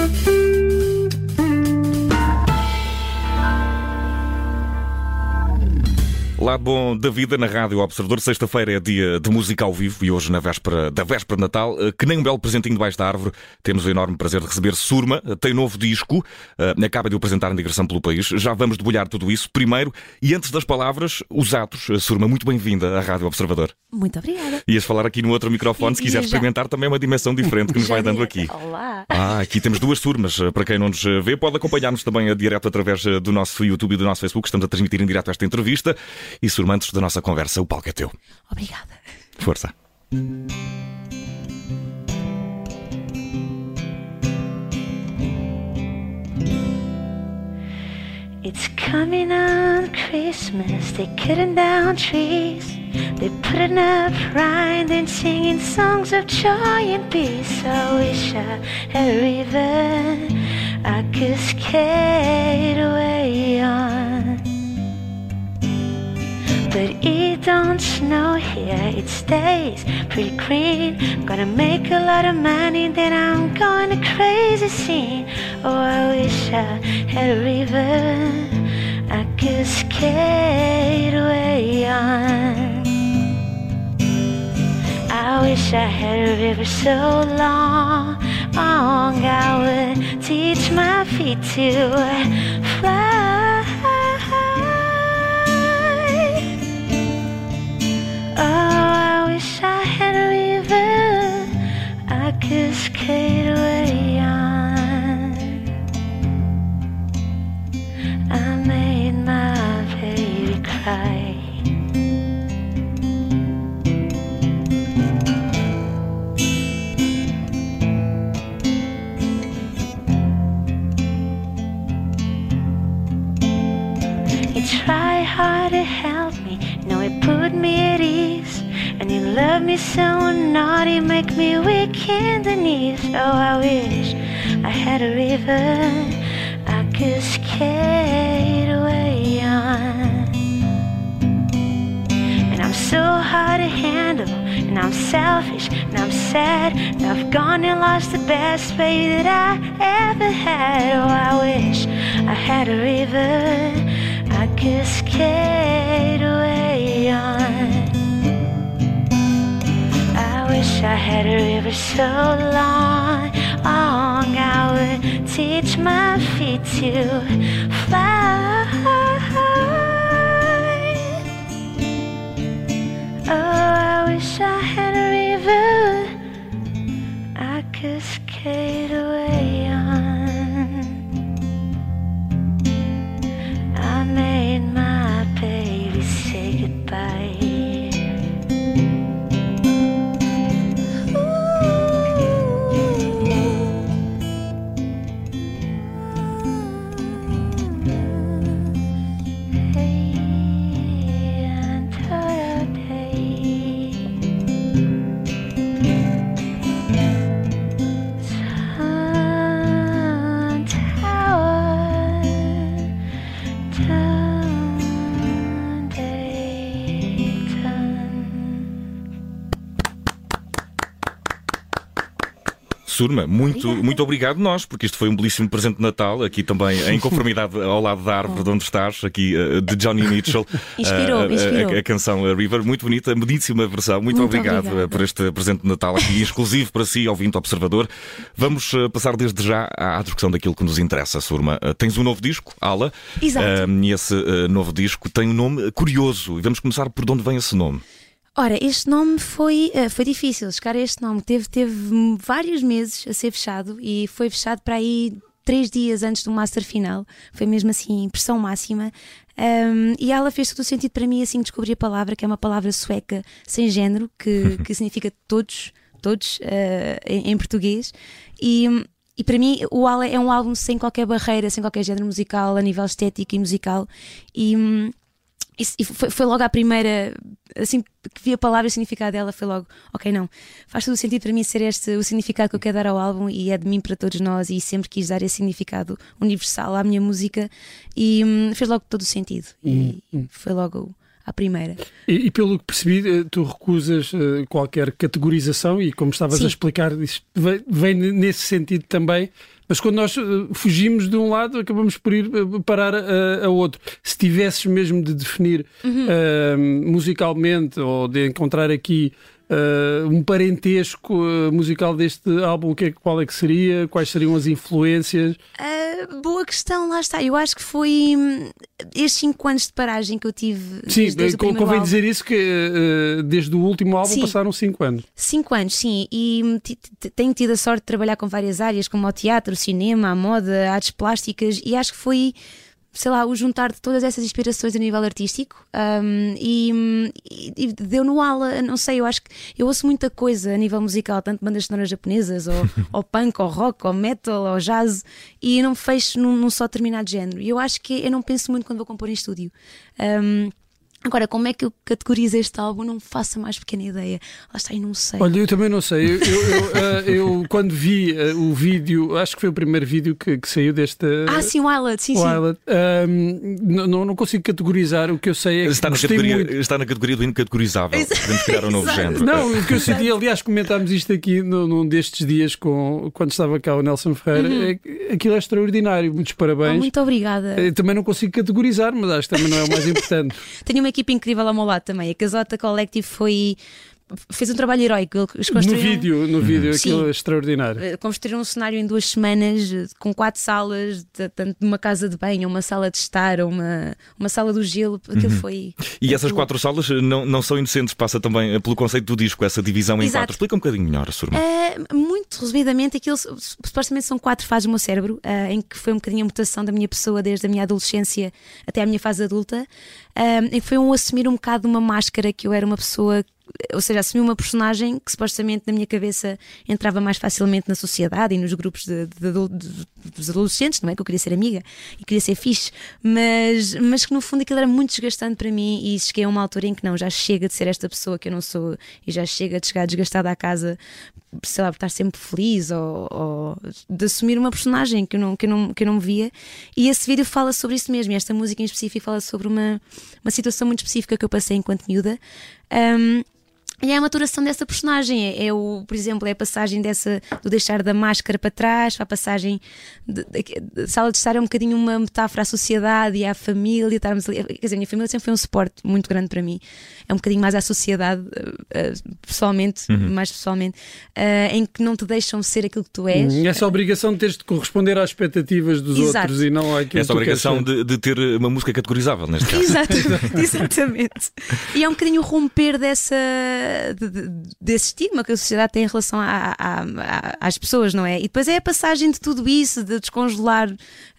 Thank you. Lado bom da vida na Rádio Observador. Sexta-feira é dia de música ao vivo e hoje, na véspera da véspera de Natal, eh, que nem um belo presentinho debaixo da árvore, temos o enorme prazer de receber Surma. Eh, tem novo disco, eh, acaba de o apresentar em digressão pelo país. Já vamos debulhar tudo isso primeiro e antes das palavras, os atos. Surma, muito bem-vinda à Rádio Observador. Muito obrigada. Ias falar aqui no outro microfone, se quiser experimentar também é uma dimensão diferente que nos vai dando aqui. Olá. Ah, aqui temos duas turmas. Para quem não nos vê, pode acompanhar-nos também a direto através do nosso YouTube e do nosso Facebook. Estamos a transmitir em direto esta entrevista. E Surma, antes da nossa conversa. O palco é teu. Obrigada. Força. It's coming on Christmas, they're cutting down trees. They're putting up rhyme and singing songs of joy and peace. I wish I had a river I could skate But it don't snow here, it stays pretty green. I'm Gonna make a lot of money, then I'm going to crazy scene. Oh, I wish I had a river I could skate away on. I wish I had a river so long, long I would teach my feet to You try hard to help me, no, it put me at ease. And you love me so naughty, make me weak in the knees. Oh, I wish I had a river I could skate away on. And I'm so hard to handle, and I'm selfish, and I'm sad, and I've gone and lost the best baby that I ever had. Oh, I wish I had a river Could away on. I wish I had a river so long, long I would teach my feet to fly. Goodbye. Surma, muito, Obrigada. muito obrigado nós, porque isto foi um belíssimo presente de Natal, aqui também em conformidade ao lado da árvore de onde estás, aqui eh, de Johnny Mitchell. Inspirou, Eh, eh, inspirou. A, a canção River, muito bonita, belíssima versão. Muito, Muito obrigado obrigada. por este presente de Natal aqui, exclusivo para si, ouvinte observador. Vamos passar desde já à discussão daquilo que nos interessa, Surma. Tens um novo disco, Ala. Exato. E esse novo disco tem um nome curioso. E vamos começar por de onde vem esse nome. Ora, este nome foi, eh, foi difícil, chegar a este nome. Teve, teve vários meses a ser fechado e foi fechado para aí três dias antes do master final. Foi mesmo assim, pressão máxima. Um, e ela fez todo o sentido para mim assim que descobri a palavra, que é uma palavra sueca sem género, que, que significa todos, todos eh, em, em português. E, e para mim o Ala é um álbum sem qualquer barreira, sem qualquer género musical, a nível estético e musical. E, e foi, foi logo a primeira, assim que vi a palavra e o significado dela, foi logo, ok, não, faz todo o sentido para mim ser este o significado que eu quero dar ao álbum e é de mim para todos nós e sempre quis dar esse significado universal à minha música e hum, fez logo todo o sentido e foi logo à primeira. E, e pelo que percebi, eh, tu recusas eh, qualquer categorização e, como estavas Sim. a explicar, vem, vem nesse sentido também, Mas quando nós eh, fugimos de um lado, acabamos por ir eh, parar a, a outro. Se tivesses mesmo de definir Uhum. eh, musicalmente ou de encontrar aqui eh, um parentesco eh, musical deste álbum, o que é, qual é que seria? Quais seriam as influências? Ah, boa questão, lá está. Eu acho que foi hum, estes 5 anos de paragem que eu tive. Sim, desde, desde primeiro convém álbum. dizer isso que eh, desde o último álbum Sim. passaram 5 anos. Cinco anos, sim, e hum, tenho tido a sorte de trabalhar com várias áreas, como o teatro, o cinema, a moda, artes plásticas, e acho que foi, sei lá, o juntar de todas essas inspirações a nível artístico hum, e, e- deu no ala, não sei, eu acho que eu ouço muita coisa a nível musical, tanto bandas sonoras japonesas, ou, ou punk, ou rock, ou metal, ou jazz, e não fecho num, num só determinado género. E eu acho que eu não penso muito quando vou compor em estúdio. Hum, Agora, como é que eu categorizo este álbum? Não faço a mais pequena ideia. Lá está, e não sei. Olha, eu também não sei. Eu, eu- eu, eh, eu, quando vi eh, o vídeo, acho que foi o primeiro vídeo que, que saiu deste. Ah, sim, o Islet, sim, sim. Wild, ehm, não, não- não consigo categorizar. O que eu sei é que Está na, gostei categoria, muito. está na categoria do incategorizável. Podemos criar um novo Exato. género. Não, o que eu senti, aliás, comentámos isto aqui num, num destes dias com, quando estava cá o Nelson Ferreira. é que aquilo é extraordinário. Muitos parabéns. muito obrigada. Eu também não consigo categorizar, mas acho que também não é o mais importante. Tenho uma equipe incrível ao meu lado também. A Casota Collective foi. Fez um trabalho heroico. Eles No construíram. vídeo, no vídeo, aquilo Sim. é extraordinário. eh, Construíram um cenário em duas semanas, eh, com quatro salas, de- tanto de uma casa de banho, uma sala de estar, uma, uma sala do gelo. Aquilo foi. E essas aquilo- quatro salas não, não são inocentes, passa também eh, pelo conceito do disco, essa divisão em Exato. quatro. Explica um bocadinho melhor, Surma. É, muito resumidamente, aquilo su- supostamente são quatro fases do meu cérebro, ah, em que foi um bocadinho a mutação da minha pessoa desde a minha adolescência até à minha fase adulta, em que foi um assumir um bocado uma máscara que eu era uma pessoa. Ou seja, assumi uma personagem que supostamente na minha cabeça entrava mais facilmente na sociedade e nos grupos de, de de- dos adolescentes, não é? Que eu queria ser amiga e queria ser fixe, mas, mas que no fundo aquilo era muito desgastante para mim e cheguei a uma altura em que não, já chega de ser esta pessoa que eu não sou e já chega de chegar desgastada à casa sei lá, por estar sempre feliz ou, ou de assumir uma personagem que eu, não, que, eu não, que eu não via. E esse vídeo fala sobre isso mesmo. E esta música em específico fala sobre uma, uma situação muito específica que eu passei enquanto miúda. Um, e é a maturação dessa personagem. É, é o, por exemplo, é a passagem dessa do deixar da máscara para trás, para a passagem de, de, de sala de estar é um bocadinho uma metáfora à sociedade e à família. Estarmos ali, quer dizer, a minha família sempre foi um suporte muito grande para mim. É um bocadinho mais à sociedade, eh, eh, pessoalmente, mais pessoalmente, eh, em que não te deixam ser aquilo que tu és. E essa obrigação de teres de corresponder às expectativas dos Exato. outros e não àquilo Essa que tu queres obrigação de, de ter uma música categorizável, neste caso. Exatamente, exatamente. E é um bocadinho romper dessa, de- de- desse estigma que a sociedade tem em relação a- a- a- às pessoas, não é? E depois é a passagem de tudo isso, de descongelar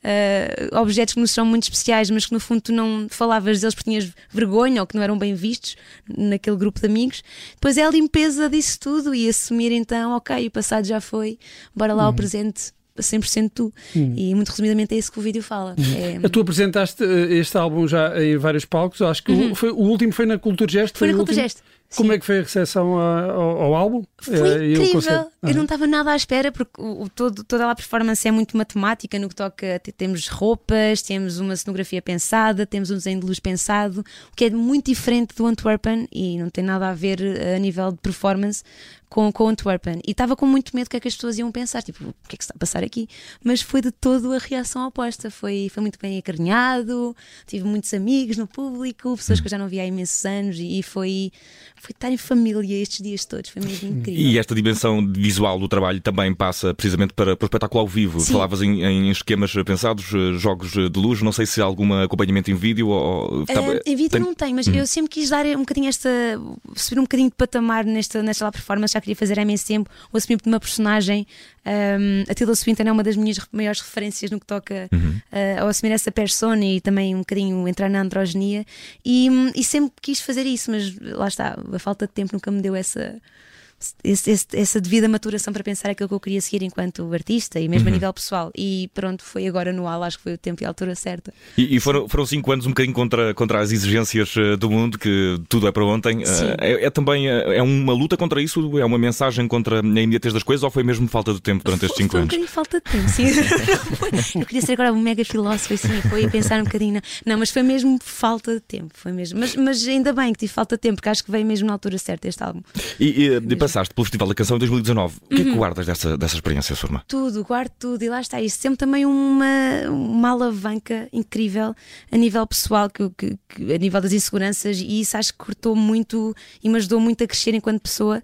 eh, objetos que nos são muito especiais, mas que no fundo tu não falavas deles porque tinhas vergonha ou que não eram bem vistos naquele grupo de amigos. Depois é a limpeza disso tudo e assumir então, ok, o passado já foi, bora lá ao presente. 100% tu. E muito resumidamente é isso que o vídeo fala. É- Tu apresentaste eh, este álbum já em vários palcos, acho que o, foi- o último foi na Cultura Gesto. Uhum. Foi na Cultura? Gesto. Como Sim. é que foi a recepção ao, ao álbum? Foi Eh, e incrível. Eu não estava nada à espera, porque o, o todo, toda a performance é muito matemática no que toca. te- Temos roupas, temos uma cenografia pensada, temos um desenho de luz pensado, o que é muito diferente do Antwerpen e não tem nada a ver eh, a nível de performance com, com o Antwerpen. E estava com muito medo do que é que as pessoas iam pensar, tipo, o que é que se está a passar aqui? Mas foi de todo a reação oposta. Foi, foi muito bem acarinhado, tive muitos amigos no público, pessoas que eu já não via há imensos anos e, e foi, foi estar em família estes dias todos. Foi mesmo incrível. E esta dimensão visual do trabalho também passa precisamente para, para o espetáculo ao vivo. Sim. Falavas em, em esquemas pensados, eh, jogos de luz, não sei se há algum acompanhamento em vídeo ou. Ah, em vídeo tem- não tem, mas eu sempre quis dar um bocadinho esta. subir um bocadinho de patamar nesta, nesta lá performance, já queria fazer há imenso tempo, o assumir uma personagem. Um, a Tilda Swinton é uma das minhas maiores referências no que toca ah, ao assumir essa persona e também um bocadinho entrar na androginia. E, hum, e sempre quis fazer isso, mas lá está, a falta de tempo nunca me deu essa. Esse- esse- essa devida maturação para pensar aquilo que eu queria seguir enquanto artista e mesmo a nível pessoal. E pronto, foi agora no AL, acho que foi o tempo e a altura certa. E, e foram, foram cinco anos um bocadinho contra, contra as exigências eh, do mundo, que tudo é para ontem. Eh. É, é também eh, é uma luta contra isso? É uma mensagem contra a imediatez das coisas ou foi mesmo falta de tempo durante estes cinco foi um anos? bocadinho falta de tempo, sim. Eu queria ser agora um mega filósofo, assim, foi pensar um bocadinho. Não, não mas foi mesmo falta de tempo, foi mesmo. Mas, mas ainda bem que tive falta de tempo, porque acho que veio mesmo na altura certa este álbum. E, e, passaste pelo Festival da Canção em 2019. O que é que guardas dessa, dessa experiência, Surma? tudo, guardo tudo e lá está. Isso sempre também uma, uma alavanca incrível a nível pessoal, que, que- que- a nível das inseguranças, e isso acho que cortou muito e me ajudou muito a crescer enquanto pessoa.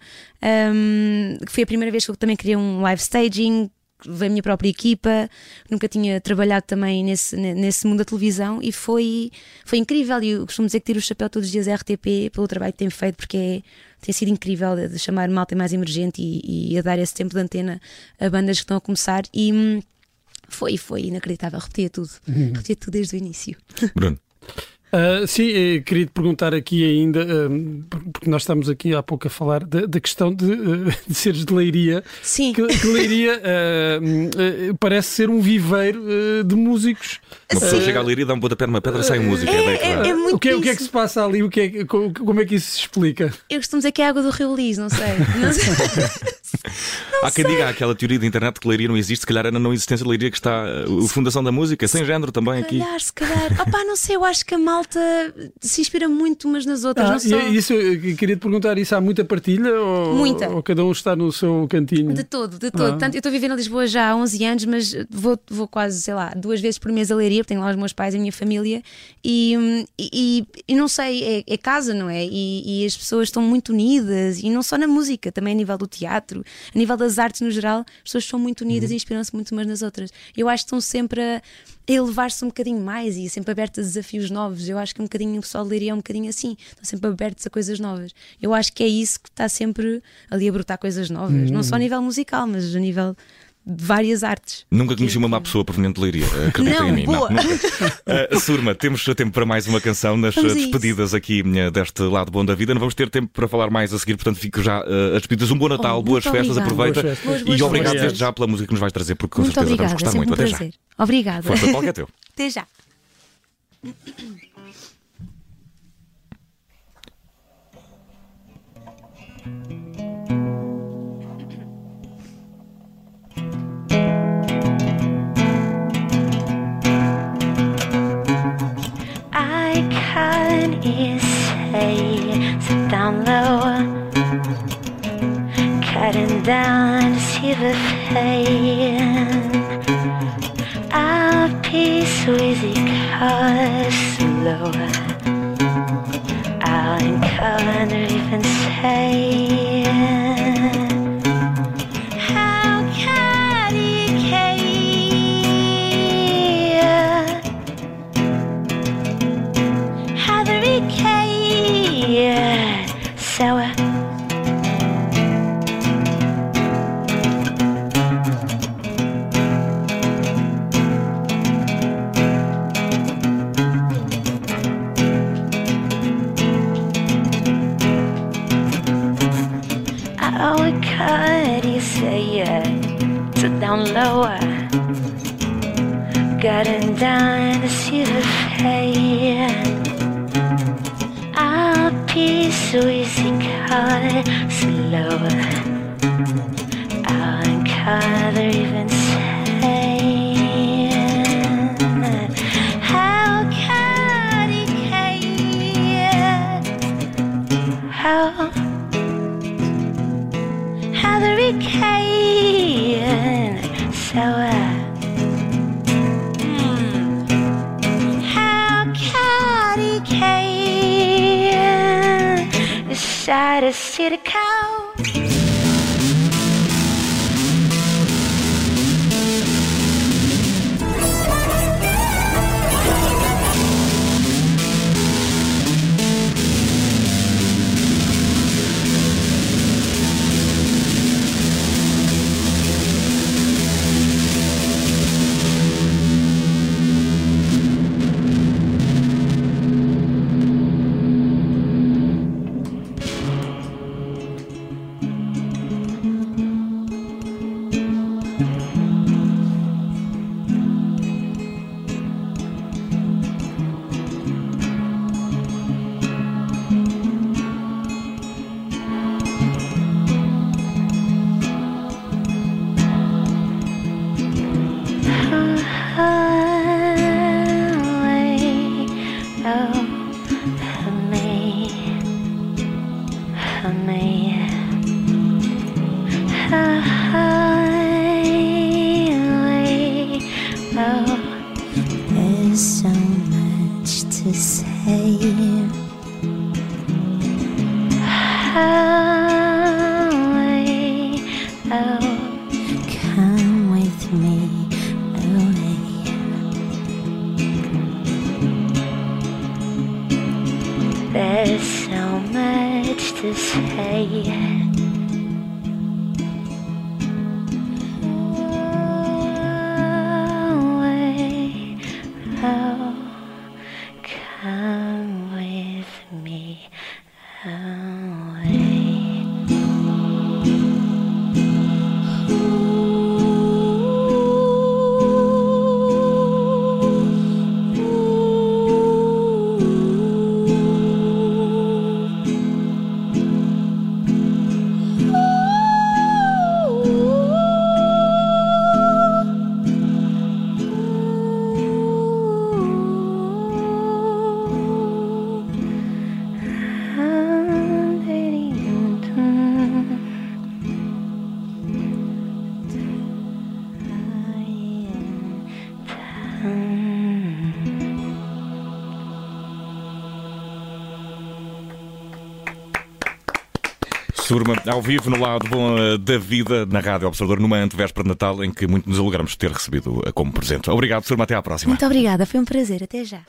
Que foi a primeira vez que eu também criei um live staging. Veio a minha própria equipa, nunca tinha trabalhado também nesse, ne- nesse mundo da televisão e foi, foi incrível. E eu costumo dizer que tiro o chapéu todos os dias à RTP pelo trabalho que tem feito, porque é, tem sido incrível de, de chamar malta mais emergente e, e a dar esse tempo de antena a bandas que estão a começar. E hum, foi, foi inacreditável. Repetia tudo, repetia tudo desde o início. Bruno. Ah, sim, eh, queria te perguntar aqui ainda, ah, por- porque nós estamos aqui há pouco a falar da, questão de, ah, de seres de Leiria. Sim, Que, que Leiria hum, ah, parece ser um viveiro de músicos. Uma pessoa chega ali e dá um pontapé numa pedra, sai música. É, bem claro. é muito o, que, é- o que é que se passa ali? O que é, como é que isso se explica? eu costumo dizer que é água do Rio Lis, não sei. Não sei. Há quem diga aquela teoria da internet que Leiria não existe, se calhar era na não existência de Leiria que está uh, a fundação da música, sem género também Se aqui. calhar, se calhar. Opá, não sei, eu acho que a malta se inspira muito umas nas outras. Ah, não só... isso, eu queria te perguntar: isso há muita partilha? Ou, Muita. Ou cada um está no seu cantinho? De todo, de todo. Ah. Tanto, eu estou viver em Lisboa já há 11 anos, mas vou, vou quase, sei lá, duas vezes por mês a Leiria, porque tenho lá os meus pais e a minha família, e, e, e não sei, é, é casa, não é? E, e as pessoas estão muito unidas, e não só na música, também a nível do teatro, a nível das artes no geral, as pessoas são muito unidas e inspiram-se muito umas nas outras. Eu acho que estão sempre a a elevar-se um bocadinho mais e sempre abertas a desafios novos. Eu acho que um bocadinho o pessoal de Leiria é um bocadinho assim, estão sempre abertos a coisas novas. Eu acho que é isso que está sempre ali a brotar coisas novas, não só a nível musical, mas a nível de várias artes. Nunca conheci uma má pessoa proveniente de Leiria. Acreditem Não, em mim. boa. Não, nunca. Uh, Surma, temos tempo para mais uma canção nas Vamos despedidas aqui deste lado bom da vida. Não vamos ter tempo para falar mais a seguir, portanto fico já uh, as despedidas. Um bom Natal, Oh, boas festas, aproveita. Boas festas. Boas, boas e obrigado festas. desde já pela música que nos vais trazer, porque com Muito certeza obrigada, vamos gostar muito. um Até já. prazer. Obrigada. Força, qual que é teu? Até já. say sit down low, cutting down to see the pain. I'll be Swayze cause slow. I'll encounter even say. Down lower. Getting down to see the pain I'll be so easy cut slower tower. How can decide to sit a cow? yeah. Surma, ao vivo, no lado bom eh, da vida, na Rádio Observador, numa antevéspera de Natal, em que muito nos alegramos de ter recebido eh, como presente. Obrigado, Surma, até à próxima. Muito obrigada, foi um prazer. Até já.